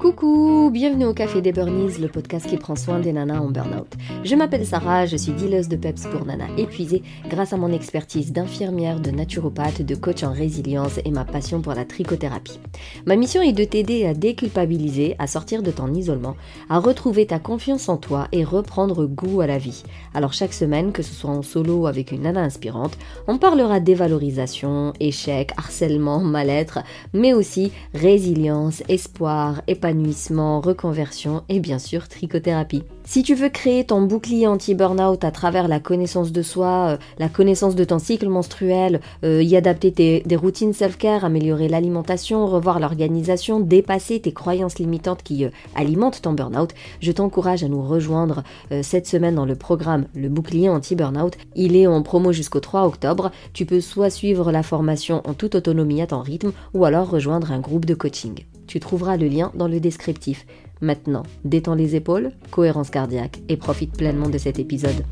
Coucou, bienvenue au Café des Burnies, le podcast qui prend soin des nanas en burn-out. Je m'appelle Sarah, je suis dealeuse de peps pour nanas épuisées grâce à mon expertise d'infirmière, de naturopathe, de coach en résilience et ma passion pour la trichothérapie. Ma mission est de t'aider à déculpabiliser, à sortir de ton isolement, à retrouver ta confiance en toi et reprendre goût à la vie. Alors chaque semaine, que ce soit en solo ou avec une nana inspirante, on parlera dévalorisation, échec, harcèlement, mal-être, mais aussi résilience, espoir, épanouissement épanouissement, reconversion et bien sûr trichothérapie. Si tu veux créer ton bouclier anti-burnout à travers la connaissance de soi, euh, la connaissance de ton cycle menstruel, euh, y adapter des routines self-care, améliorer l'alimentation, revoir l'organisation, dépasser tes croyances limitantes qui euh, alimentent ton burnout, je t'encourage à nous rejoindre cette semaine dans le programme Le bouclier anti-burnout. Il est en promo jusqu'au 3 octobre. Tu peux soit suivre la formation en toute autonomie à ton rythme ou alors rejoindre un groupe de coaching. Tu trouveras le lien dans le descriptif. Maintenant, détends les épaules, cohérence cardiaque et profite pleinement de cet épisode.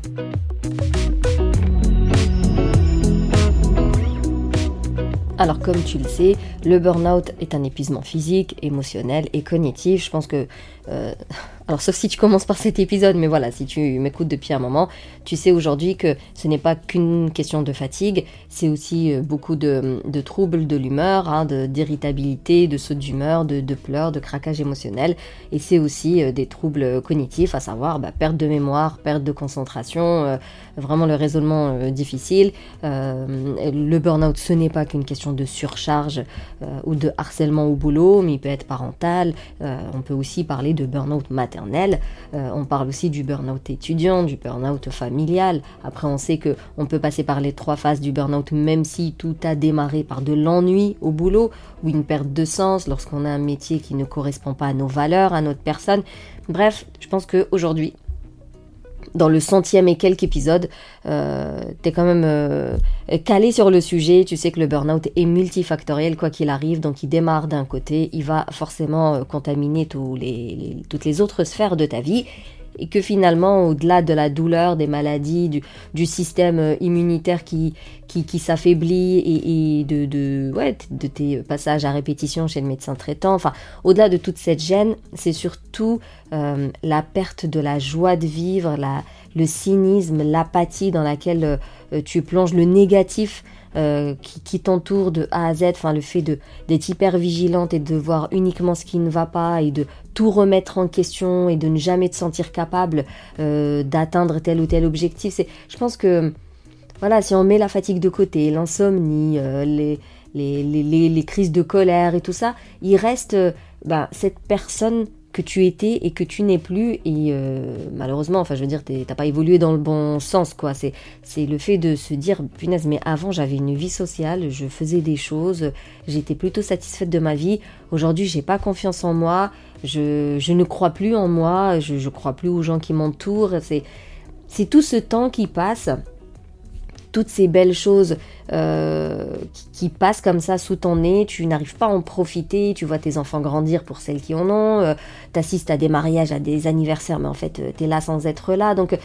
Alors comme tu le sais, le burn-out est un épuisement physique, émotionnel et cognitif. Je pense que euh, alors sauf si tu commences par cet épisode, mais voilà, si tu m'écoutes depuis un moment, tu sais aujourd'hui que ce n'est pas qu'une question de fatigue, c'est aussi euh, beaucoup de, troubles de l'humeur, hein, d'irritabilité, de, saut d'humeur, de, pleurs, de craquage émotionnel, et c'est aussi euh, des troubles cognitifs, à savoir bah, perte de mémoire, perte de concentration, vraiment le raisonnement difficile. le burn-out, ce n'est pas qu'une question de surcharge ou de harcèlement au boulot, mais il peut être parental, on peut aussi parler de burn-out maternel euh, on parle aussi du burn-out étudiant, du burn-out familial. Après, on sait que on peut passer par les trois phases du burn-out, même si tout a démarré par de l'ennui au boulot ou une perte de sens lorsqu'on a un métier qui ne correspond pas à nos valeurs, à notre personne. Bref, je pense qu'aujourd'hui, dans le centième et quelques épisodes, euh, tu quand même euh, calé sur le sujet. Tu sais que le burn-out est multifactoriel, quoi qu'il arrive. Donc, il démarre d'un côté, il va forcément euh, contaminer toutes les autres sphères de ta vie et que finalement, au-delà de la douleur, des maladies, du, système euh, immunitaire qui, qui, s'affaiblit et, de, de, ouais, de tes passages à répétition chez le médecin traitant, enfin, au-delà de toute cette gêne, c'est surtout euh, la perte de la joie de vivre, la, le cynisme, l'apathie dans laquelle euh, tu plonges, le négatif euh, qui, t'entoure de A à Z, enfin le fait d'être hyper vigilante et de voir uniquement ce qui ne va pas et de tout remettre en question et de ne jamais te sentir capable euh, d'atteindre tel ou tel objectif, c'est, je pense que voilà, si on met la fatigue de côté, l'insomnie, euh, les, les, les, les, crises de colère et tout ça, il reste bah, cette personne que tu étais et que tu n'es plus. Et euh, malheureusement enfin je veux dire t'as pas évolué dans le bon sens quoi. C'est c'est le fait de se dire punaise mais avant j'avais une vie sociale je faisais des choses j'étais plutôt satisfaite de ma vie. Aujourd'hui j'ai pas confiance en moi je, je ne crois plus en moi je, je crois plus aux gens qui m'entourent. C'est c'est tout ce temps qui passe toutes ces belles choses euh, qui, passent comme ça sous ton nez, tu n'arrives pas à en profiter, tu vois tes enfants grandir pour celles qui en ont, euh, tu assistes à des mariages, à des anniversaires, mais en fait euh, tu es là sans être là. Donc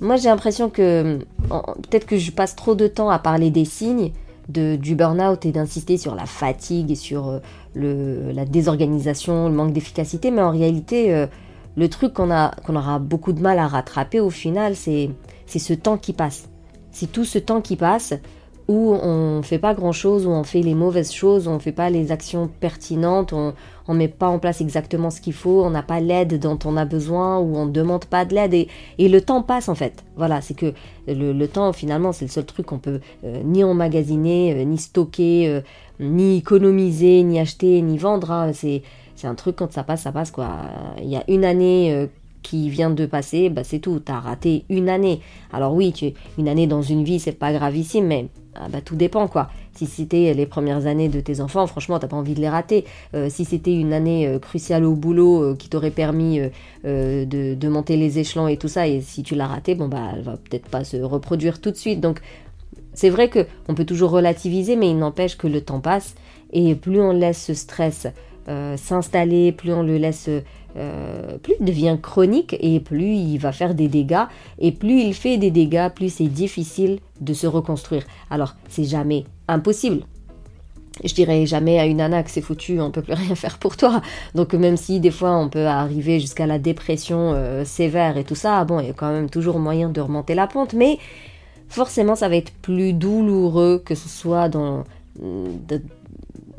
moi j'ai l'impression que peut-être que je passe trop de temps à parler des signes de, du burn-out et d'insister sur la fatigue et sur le, la désorganisation, le manque d'efficacité, mais en réalité le truc qu'on qu'on aura beaucoup de mal à rattraper au final, c'est ce temps qui passe c'est tout ce temps qui passe où on fait pas grand chose, où on fait les mauvaises choses, où on fait pas les actions pertinentes, on, on met pas en place exactement ce qu'il faut, on n'a pas l'aide dont on a besoin, ou on demande pas de l'aide, et, le temps passe en fait. Voilà, c'est que le, temps finalement c'est le seul truc qu'on peut euh, ni emmagasiner, euh, ni stocker, euh, ni économiser, ni acheter, ni vendre. Hein. C'est un truc quand ça passe, ça passe quoi. Il y a une année qui vient de passer, bah c'est tout, t'as raté une année. Alors oui, tu, une année dans une vie, c'est pas gravissime, mais ah bah, tout dépend quoi. Si c'était les premières années de tes enfants, franchement, t'as pas envie de les rater. Euh, si c'était une année euh, cruciale au boulot euh, qui t'aurait permis de, monter les échelons et tout ça, et si tu l'as raté, bon bah elle va peut-être pas se reproduire tout de suite. Donc c'est vrai que on peut toujours relativiser, mais il n'empêche que le temps passe et plus on laisse ce stress s'installer, plus on le laisse euh, plus il devient chronique et plus il va faire des dégâts. Et plus il fait des dégâts, plus c'est difficile de se reconstruire. Alors, c'est jamais impossible. je dirais jamais à une nana que c'est foutu, on peut plus rien faire pour toi. Donc même si des fois on peut arriver jusqu'à la dépression euh, sévère et tout ça, bon, il y a quand même toujours moyen de remonter la pente, mais forcément ça va être plus douloureux que ce soit dans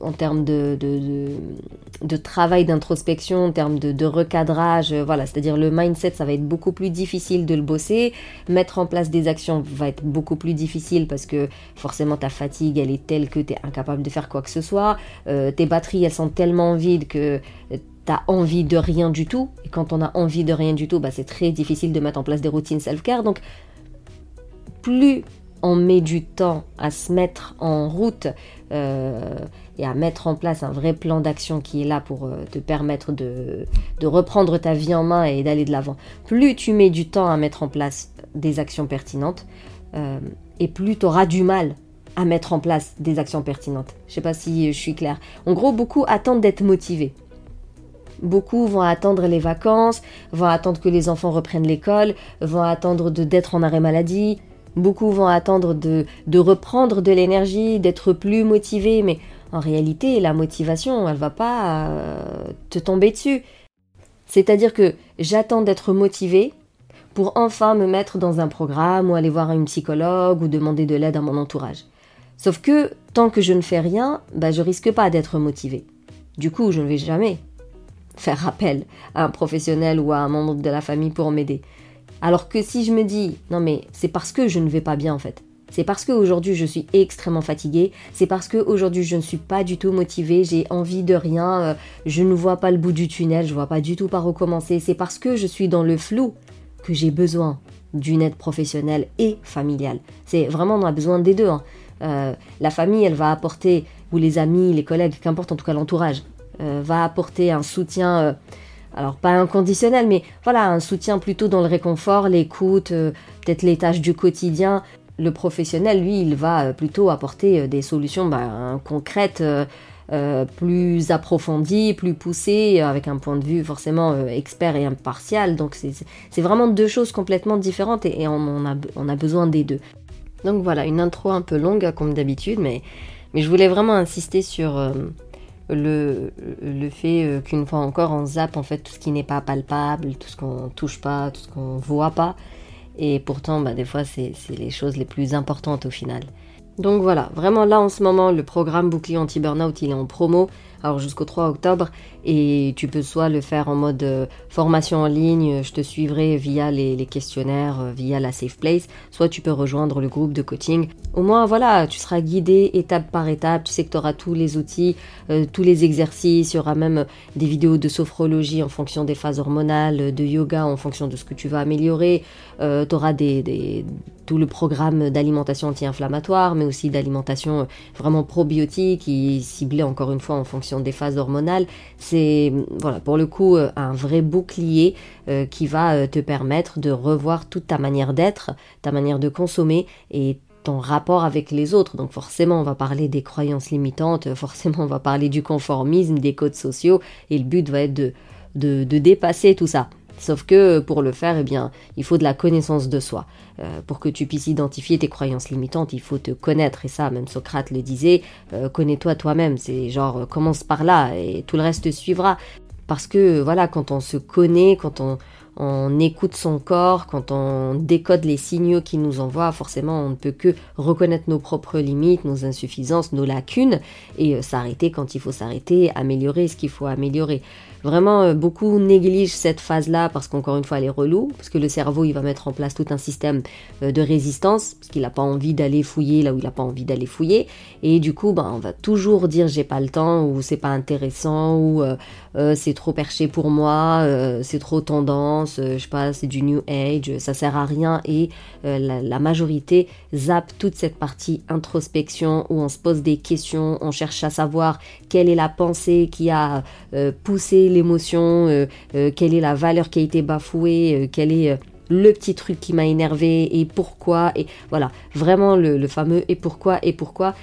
en termes de, de, travail d'introspection, en termes de, recadrage, euh, voilà, c'est-à-dire le mindset, ça va être beaucoup plus difficile de le bosser. Mettre en place des actions va être beaucoup plus difficile parce que forcément ta fatigue, elle est telle que tu es incapable de faire quoi que ce soit. Euh, tes batteries, elles sont tellement vides que tu as envie de rien du tout. Et quand on a envie de rien du tout, bah, c'est très difficile de mettre en place des routines self-care. Donc, plus on met du temps à se mettre en route euh, et à mettre en place un vrai plan d'action qui est là pour euh, te permettre de, reprendre ta vie en main et d'aller de l'avant. Plus tu mets du temps à mettre en place des actions pertinentes, euh, et plus tu auras du mal à mettre en place des actions pertinentes. Je sais pas si je suis claire. En gros, beaucoup attendent d'être motivés. Beaucoup vont attendre les vacances, vont attendre que les enfants reprennent l'école, vont attendre d'être en arrêt maladie, Beaucoup vont attendre de, reprendre de l'énergie, d'être plus motivés, mais en réalité, la motivation, elle va pas euh, te tomber dessus. C'est-à-dire que j'attends d'être motivé pour enfin me mettre dans un programme ou aller voir une psychologue ou demander de l'aide à mon entourage. Sauf que tant que je ne fais rien, bah, je risque pas d'être motivé. Du coup, je ne vais jamais faire appel à un professionnel ou à un membre de la famille pour m'aider. Alors que si je me dis, non mais c'est parce que je ne vais pas bien en fait. C'est parce qu'aujourd'hui je suis extrêmement fatiguée, c'est parce qu'aujourd'hui je ne suis pas du tout motivée, j'ai envie de rien, euh, je ne vois pas le bout du tunnel, je vois pas du tout par recommencer, c'est parce que je suis dans le flou que j'ai besoin d'une aide professionnelle et familiale. C'est vraiment on a besoin des deux. Hein. Euh, la famille elle va apporter, ou les amis, les collègues, qu'importe en tout cas l'entourage, euh, va apporter un soutien alors pas inconditionnel, mais voilà, un soutien plutôt dans le réconfort, l'écoute, peut-être les tâches du quotidien. Le professionnel, lui, il va euh, plutôt apporter euh, des solutions bah, concrètes, plus approfondies, plus poussées, avec un point de vue forcément expert et impartial. Donc c'est vraiment deux choses complètement différentes et, on, a, besoin des deux. Donc voilà, une intro un peu longue comme d'habitude, mais, je voulais vraiment insister sur le, le fait euh, qu'une fois encore on zappe en fait tout ce qui n'est pas palpable, tout ce qu'on touche pas, tout ce qu'on voit pas. Et pourtant, bah, des fois, c'est les choses les plus importantes au final. Donc voilà, vraiment là en ce moment, le programme bouclier anti-burnout, il est en promo alors jusqu'au 3 octobre, et tu peux soit le faire en mode euh, formation en ligne, je te suivrai via les, questionnaires, euh, via la Safe Place, soit tu peux rejoindre le groupe de coaching. Au moins, voilà, tu seras guidé étape par étape, tu sais que tu auras tous les outils, euh, tous les exercices, il y aura même des vidéos de sophrologie en fonction des phases hormonales, de yoga en fonction de ce que tu vas améliorer, tu auras tout le programme d'alimentation anti-inflammatoire, mais aussi d'alimentation vraiment probiotique, qui ciblé encore une fois en fonction des phases hormonales, c'est voilà pour le coup euh, un vrai bouclier euh, qui va euh, te permettre de revoir toute ta manière d'être, ta manière de consommer et ton rapport avec les autres. Donc forcément, on va parler des croyances limitantes, forcément, on va parler du conformisme, des codes sociaux, et le but va être de, de, de dépasser tout ça. Sauf que pour le faire, eh bien, il faut de la connaissance de soi. Euh, pour que tu puisses identifier tes croyances limitantes, il faut te connaître. Et ça, même Socrate le disait, euh, connais-toi toi-même. C'est genre, euh, commence par là et tout le reste suivra. Parce que voilà, quand on se connaît, quand on, on écoute son corps, quand on décode les signaux qu'il nous envoie, forcément on ne peut que reconnaître nos propres limites, nos insuffisances, nos lacunes et s'arrêter quand il faut s'arrêter, améliorer ce qu'il faut améliorer. Vraiment, euh, beaucoup négligent cette phase-là parce qu'encore une fois, elle est relou, parce que le cerveau, il va mettre en place tout un système euh, de résistance, parce qu'il n'a pas envie d'aller fouiller là où il n'a pas envie d'aller fouiller. Et du coup, ben, on va toujours dire j'ai pas le temps, ou c'est pas intéressant, ou euh, c'est trop perché pour moi, c'est trop tendance, je sais pas, c'est du new age, ça sert à rien. Et la, la majorité zappe toute cette partie introspection où on se pose des questions, on cherche à savoir quelle est la pensée qui a poussé l'émotion, euh, euh, quelle est la valeur qui a été bafouée, euh, quel est le petit truc qui m'a énervé et pourquoi. Et voilà, vraiment le, fameux et pourquoi et pourquoi.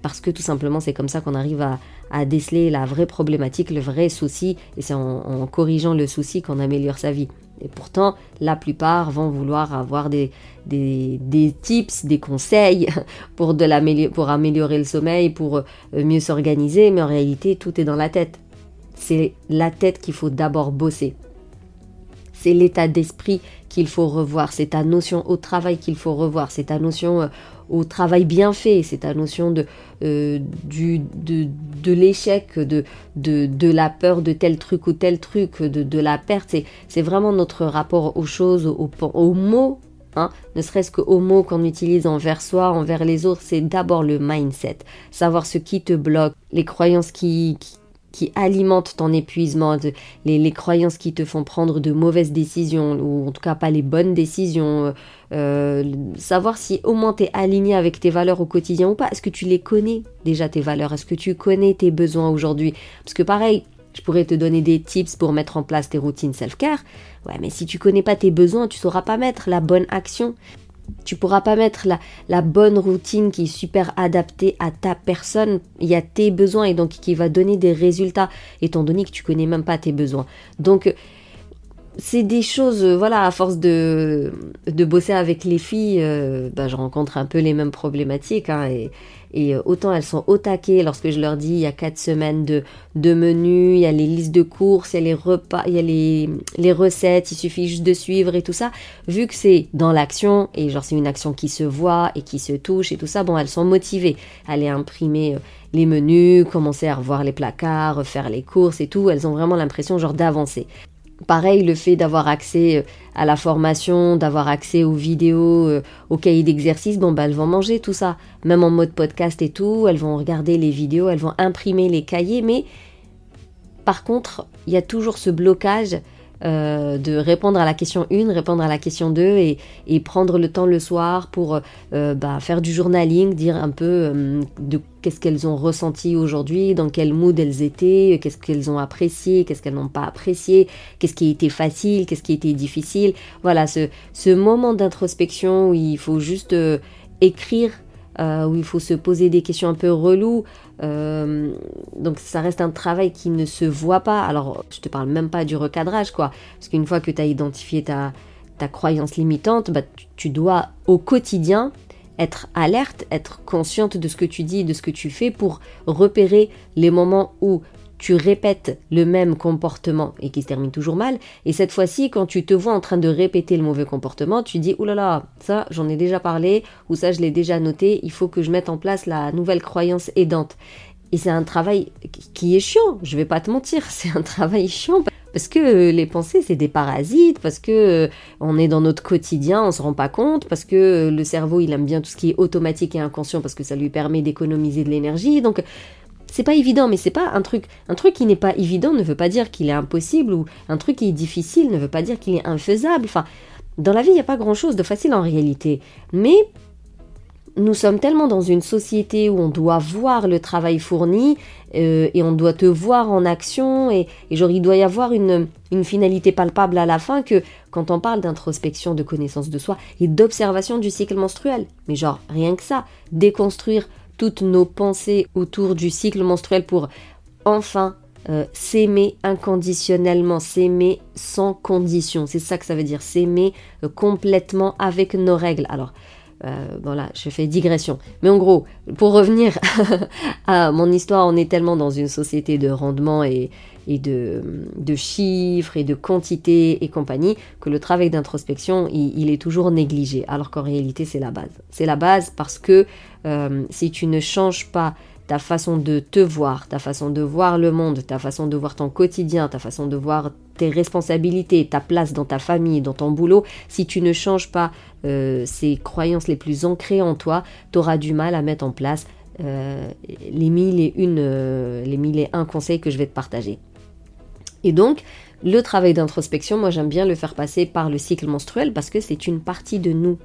Parce que tout simplement, c'est comme ça qu'on arrive à, déceler la vraie problématique, le vrai souci. Et c'est en, corrigeant le souci qu'on améliore sa vie. Et pourtant, la plupart vont vouloir avoir des, des, des tips, des conseils pour, de pour améliorer le sommeil, pour mieux s'organiser, mais en réalité, tout est dans la tête. C'est la tête qu'il faut d'abord bosser. C'est l'état d'esprit qu'il faut revoir, c'est ta notion au travail qu'il faut revoir, c'est ta notion euh, au travail bien fait, c'est ta notion de, euh, du, de, de l'échec, de, de, de, la peur de tel truc ou tel truc, de, de la perte. C'est vraiment notre rapport aux choses, aux, mots Hein, ne serait-ce qu'aux mots qu'on utilise envers soi, envers les autres, c'est d'abord le mindset, savoir ce qui te bloque, les croyances qui alimentent ton épuisement, les, croyances qui te font prendre de mauvaises décisions, ou en tout cas pas les bonnes décisions, euh, euh, savoir si au moins tu es aligné avec tes valeurs au quotidien ou pas, est-ce que tu les connais déjà tes valeurs, est-ce que tu connais tes besoins aujourd'hui? Parce que pareil, je pourrais te donner des tips pour mettre en place tes routines self-care, ouais mais si tu connais pas tes besoins, tu sauras pas mettre la bonne action tu pourras pas mettre la, la, bonne routine qui est super adaptée à ta personne, y a tes besoins et donc qui va donner des résultats étant donné que tu connais même pas tes besoins. Donc c'est des choses, voilà, à force de, de bosser avec les filles, euh, bah, je rencontre un peu les mêmes problématiques hein, et, et euh, autant elles sont au taquet lorsque je leur dis il y a quatre semaines de, de menus, il y a les listes de courses, il y a les repas, il y a les, les recettes, il suffit juste de suivre et tout ça. Vu que c'est dans l'action et genre c'est une action qui se voit et qui se touche et tout ça, bon elles sont motivées aller imprimer euh, les menus, commencer à revoir les placards, faire les courses et tout. Elles ont vraiment l'impression genre d'avancer. Pareil, le fait d'avoir accès euh, à la formation, d'avoir accès aux vidéos, euh, aux cahiers d'exercice, bon bah elles vont manger tout ça, même en mode podcast et tout, elles vont regarder les vidéos, elles vont imprimer les cahiers, mais par contre, il y a toujours ce blocage euh, de répondre à la question 1, répondre à la question 2 et, prendre le temps le soir pour euh, bah, faire du journaling, dire un peu euh, de qu'est-ce qu'elles ont ressenti aujourd'hui, dans quel mood elles étaient, qu'est-ce qu'elles ont apprécié, qu'est-ce qu'elles n'ont pas apprécié, qu'est-ce qui a été facile, qu'est-ce qui a été difficile. Voilà, ce moment d'introspection où il faut juste écrire euh, où il faut se poser des questions un peu reloues. Euh, donc ça reste un travail qui ne se voit pas. Alors je te parle même pas du recadrage, quoi. Parce qu'une fois que tu as identifié ta, croyance limitante, bah, tu, dois au quotidien être alerte, être consciente de ce que tu dis de ce que tu fais pour repérer les moments où tu répètes le même comportement et qui se termine toujours mal. Et cette fois-ci, quand tu te vois en train de répéter le mauvais comportement, tu dis, oulala, là là, ça j'en ai déjà parlé, ou ça je l'ai déjà noté, il faut que je mette en place la nouvelle croyance aidante. Et c'est un travail qui est chiant, je vais pas te mentir, c'est un travail chiant parce que les pensées c'est des parasites, parce que euh, on est dans notre quotidien, on se rend pas compte, parce que le cerveau il aime bien tout ce qui est automatique et inconscient parce que ça lui permet d'économiser de l'énergie. Donc c'est pas évident, mais c'est pas un truc. Un truc qui n'est pas évident ne veut pas dire qu'il est impossible, ou un truc qui est difficile ne veut pas dire qu'il est infaisable. Enfin, dans la vie, il n'y a pas grand chose de facile en réalité. Mais nous sommes tellement dans une société où on doit voir le travail fourni euh, et on doit te voir en action et, genre il doit y avoir une, une finalité palpable à la fin que quand on parle d'introspection, de connaissance de soi et d'observation du cycle menstruel, mais genre rien que ça, déconstruire toutes nos pensées autour du cycle menstruel pour enfin euh, s'aimer inconditionnellement, s'aimer sans condition. C'est ça que ça veut dire, s'aimer euh, complètement avec nos règles. Alors, euh, voilà, je fais digression. Mais en gros, pour revenir à mon histoire, on est tellement dans une société de rendement et, et de, de, chiffres et de quantité et compagnie que le travail d'introspection, il, est toujours négligé. Alors qu'en réalité, c'est la base. C'est la base parce que euh, si tu ne changes pas ta façon de te voir, ta façon de voir le monde, ta façon de voir ton quotidien, ta façon de voir tes responsabilités, ta place dans ta famille, dans ton boulot, si tu ne changes pas euh, ces croyances les plus ancrées en toi, tu auras du mal à mettre en place euh, les mille et une, les mille et un conseils que je vais te partager. Et donc, le travail d'introspection, moi j'aime bien le faire passer par le cycle menstruel parce que c'est une partie de nous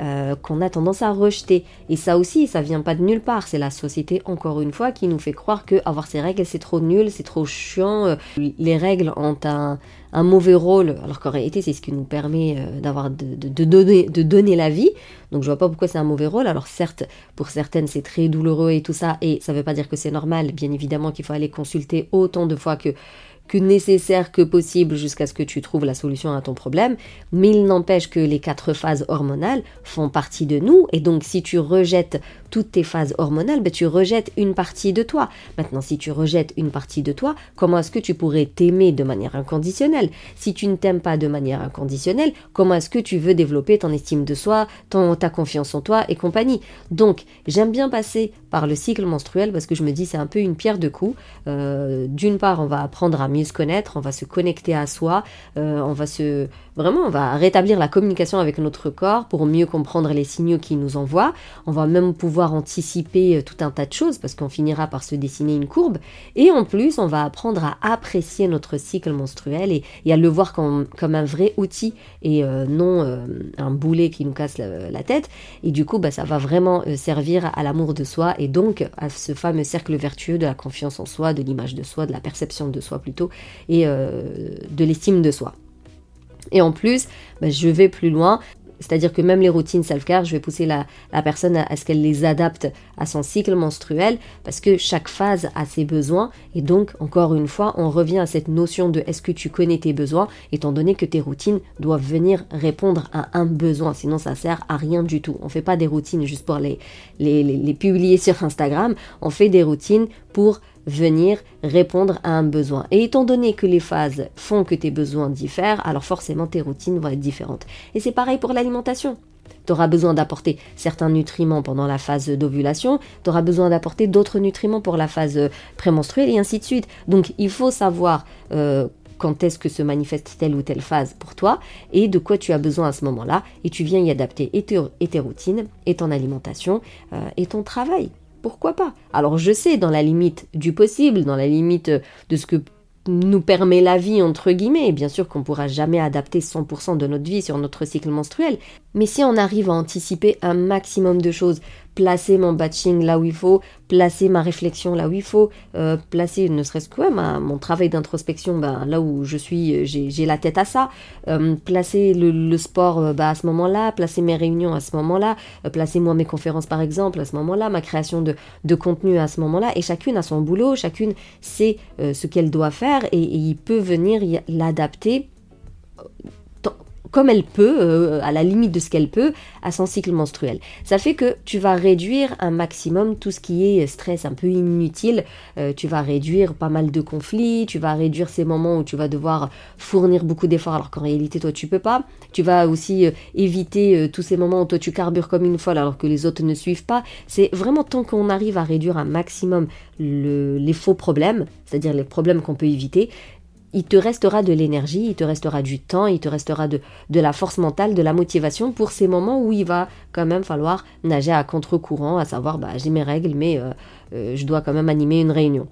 euh, qu'on a tendance à rejeter. Et ça aussi, ça vient pas de nulle part. C'est la société, encore une fois, qui nous fait croire que avoir ces règles, c'est trop nul, c'est trop chiant. Euh, les règles ont un, mauvais rôle, alors qu'en réalité, c'est ce qui nous permet euh, d'avoir de, de, donner, de donner la vie. Donc je vois pas pourquoi c'est un mauvais rôle. Alors certes, pour certaines, c'est très douloureux et tout ça, et ça veut pas dire que c'est normal. Bien évidemment qu'il faut aller consulter autant de fois que que nécessaire que possible jusqu'à ce que tu trouves la solution à ton problème. Mais il n'empêche que les quatre phases hormonales font partie de nous. Et donc, si tu rejettes toutes tes phases hormonales, ben, tu rejettes une partie de toi. Maintenant, si tu rejettes une partie de toi, comment est-ce que tu pourrais t'aimer de manière inconditionnelle? Si tu ne t'aimes pas de manière inconditionnelle, comment est-ce que tu veux développer ton estime de soi, ton, ta confiance en toi et compagnie? Donc, j'aime bien passer par le cycle menstruel parce que je me dis c'est un peu une pierre de coups. Euh, d'une part, on va apprendre à mieux se connaître, on va se connecter à soi, euh, on va se vraiment on va rétablir la communication avec notre corps pour mieux comprendre les signaux qu'il nous envoie. On va même pouvoir anticiper euh, tout un tas de choses parce qu'on finira par se dessiner une courbe. Et en plus, on va apprendre à apprécier notre cycle menstruel et, à le voir comme, un vrai outil et non un boulet qui nous casse la, tête. Et du coup, bah, ça va vraiment servir à l'amour de soi et donc à ce fameux cercle vertueux de la confiance en soi, de l'image de soi, de la perception de soi plutôt, et euh, de l'estime de soi. Et en plus, bah, je vais plus loin, c'est-à-dire que même les routines self-care, je vais pousser la, personne à, ce qu'elle les adapte à son cycle menstruel parce que chaque phase a ses besoins et donc encore une fois on revient à cette notion de est-ce que tu connais tes besoins étant donné que tes routines doivent venir répondre à un besoin sinon ça sert à rien du tout. On fait pas des routines juste pour les, les, les publier sur Instagram, on fait des routines pour venir répondre à un besoin. Et étant donné que les phases font que tes besoins diffèrent, alors forcément tes routines vont être différentes. Et c'est pareil pour l'alimentation. Tu auras besoin d'apporter certains nutriments pendant la phase d'ovulation, tu auras besoin d'apporter d'autres nutriments pour la phase prémenstruelle et ainsi de suite. Donc il faut savoir euh, quand est-ce que se manifeste telle ou telle phase pour toi et de quoi tu as besoin à ce moment-là et tu viens y adapter et tes, routines et ton alimentation euh, et ton travail pourquoi pas? Alors je sais, dans la limite du possible, dans la limite de ce que nous permet la vie, entre guillemets, bien sûr qu'on ne pourra jamais adapter 100% de notre vie sur notre cycle menstruel, mais si on arrive à anticiper un maximum de choses, placer mon batching là où il faut, placer ma réflexion là où il faut, euh, placer ne serait-ce que mon travail d'introspection ben, là où je suis, j'ai la tête à ça, euh, placer le, sport euh, bah, à ce moment-là, placer mes réunions à ce moment-là, placer moi mes conférences par exemple à ce moment-là, ma création de, de contenu à ce moment-là, et chacune a son boulot, chacune sait ce qu'elle doit faire et il peut venir l'adapter comme elle peut, euh, à la limite de ce qu'elle peut, à son cycle menstruel. Ça fait que tu vas réduire un maximum tout ce qui est stress un peu inutile. Euh, tu vas réduire pas mal de conflits, tu vas réduire ces moments où tu vas devoir fournir beaucoup d'efforts alors qu'en réalité toi tu peux pas. Tu vas aussi euh, éviter tous ces moments où toi tu carbures comme une folle alors que les autres ne suivent pas. C'est vraiment tant qu'on arrive à réduire un maximum les faux problèmes, c'est-à-dire les problèmes qu'on peut éviter, il te restera de l'énergie, il te restera du temps, il te restera de, la force mentale, de la motivation pour ces moments où il va quand même falloir nager à contre-courant, à savoir bah, j'ai mes règles, mais euh, euh, je dois quand même animer une réunion.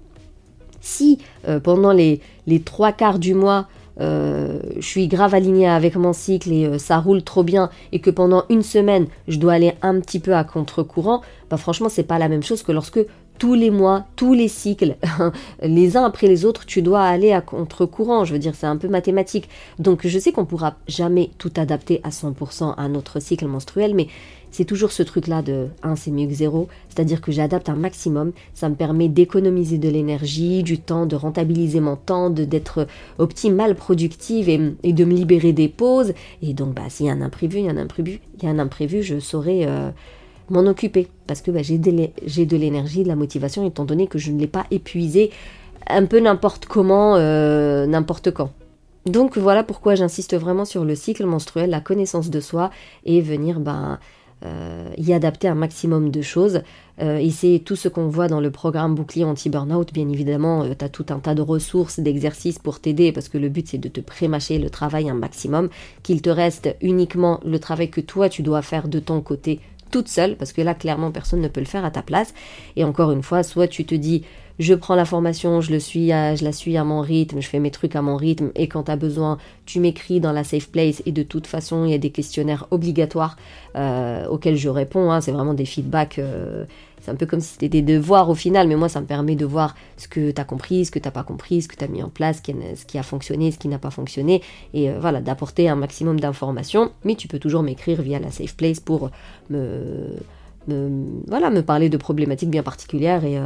Si euh, pendant les, les trois quarts du mois, je suis grave alignée avec mon cycle et ça roule trop bien et que pendant une semaine je dois aller un petit peu à contre-courant, bah franchement c'est pas la même chose que lorsque tous les mois, tous les cycles, les uns après les autres, tu dois aller à contre-courant. Je veux dire, c'est un peu mathématique. Donc, je sais qu'on pourra jamais tout adapter à 100% à notre cycle menstruel, mais c'est toujours ce truc-là de 1 c'est mieux que 0, c'est-à-dire que j'adapte un maximum, ça me permet d'économiser de l'énergie, du temps, de rentabiliser mon temps, d'être optimale, productive et, et, de me libérer des pauses. Et donc bah s'il y a un imprévu, il y a un imprévu, il y a un imprévu, je saurai euh, m'en occuper parce que bah, j'ai de l'énergie, de la motivation étant donné que je ne l'ai pas épuisé un peu n'importe comment, euh, n'importe quand. Donc voilà pourquoi j'insiste vraiment sur le cycle menstruel, la connaissance de soi et venir ben, euh, y adapter un maximum de choses. Euh, et c'est tout ce qu'on voit dans le programme bouclier anti-burnout. Bien évidemment, tu as tout un tas de ressources, d'exercices pour t'aider parce que le but c'est de te prémâcher le travail un maximum, qu'il te reste uniquement le travail que toi tu dois faire de ton côté toute seule, parce que là, clairement, personne ne peut le faire à ta place. Et encore une fois, soit tu te dis, je prends la formation, je, la suis à mon rythme, je fais mes trucs à mon rythme, et quand tu as besoin, tu m'écris dans la safe place, et de toute façon, il y a des questionnaires obligatoires euh, auxquels je réponds, hein. c'est vraiment des feedbacks. Euh, un peu comme si c'était des devoirs au final, mais moi ça me permet de voir ce que tu as compris, ce que tu n'as pas compris, ce que tu as mis en place, ce qui a fonctionné, ce qui n'a pas fonctionné, et euh, voilà, d'apporter un maximum d'informations. Mais tu peux toujours m'écrire via la Safe Place pour me voilà, me parler de problématiques bien particulières et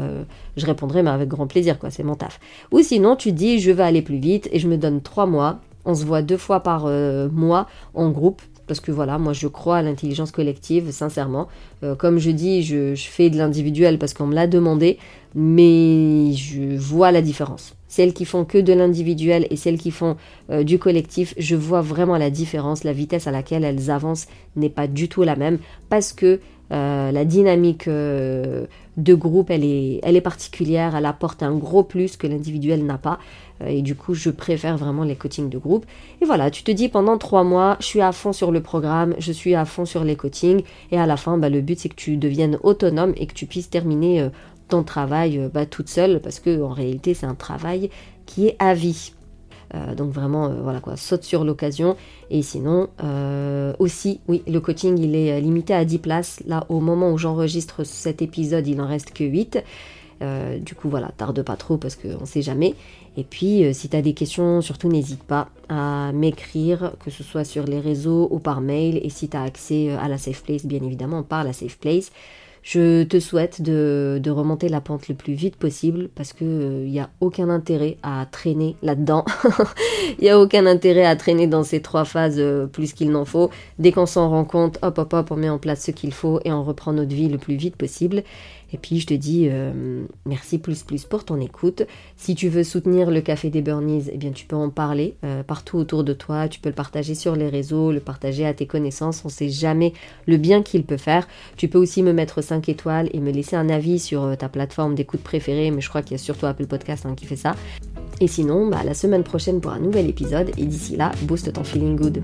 je répondrai mais avec grand plaisir, quoi, c'est mon taf. Ou sinon, tu dis je vais aller plus vite et je me donne trois mois. On se voit deux fois par mois en groupe parce que voilà, moi je crois à l'intelligence collective, sincèrement. Euh, comme je dis, je, fais de l'individuel parce qu'on me l'a demandé, mais je vois la différence. Celles qui font que de l'individuel et celles qui font euh, du collectif, je vois vraiment la différence. La vitesse à laquelle elles avancent n'est pas du tout la même parce que euh, la dynamique de groupe, elle est, elle est particulière, elle apporte un gros plus que l'individuel n'a pas. Euh, et du coup, je préfère vraiment les coachings de groupe. Et voilà, tu te dis pendant trois mois, je suis à fond sur le programme, je suis à fond sur les coachings. Et à la fin, bah, le but, c'est que tu deviennes autonome et que tu puisses terminer euh, ton travail euh, bah, toute seule. Parce que en réalité, c'est un travail qui est à vie. Donc vraiment, voilà quoi, saute sur l'occasion. Et sinon, aussi, oui, le coaching, il est limité à 10 places. Là, au moment où j'enregistre cet épisode, il en reste que 8. Euh, du coup, voilà, tarde pas trop parce qu'on ne sait jamais. Et puis, euh, si tu as des questions, surtout n'hésite pas à m'écrire, que ce soit sur les réseaux ou par mail. Et si tu as accès euh, à la Safe Place, bien évidemment, par la Safe Place. Je te souhaite de, remonter la pente le plus vite possible parce que il n'y a aucun intérêt à traîner là-dedans. Il n'y a aucun intérêt à traîner dans ces trois phases plus qu'il n'en faut. Dès qu'on s'en rend compte, hop hop hop, on met en place ce qu'il faut et on reprend notre vie le plus vite possible. Et puis je te dis euh, merci plus plus pour ton écoute. Si tu veux soutenir le Café des Burnies, eh bien tu peux en parler euh, partout autour de toi. Tu peux le partager sur les réseaux, le partager à tes connaissances. On ne sait jamais le bien qu'il peut faire. Tu peux aussi me mettre 5 étoiles et me laisser un avis sur euh, ta plateforme d'écoute préférée. Mais je crois qu'il y a surtout Apple Podcast hein, qui fait ça. Et sinon, bah, la semaine prochaine pour un nouvel épisode. Et d'ici là, booste ton feeling good.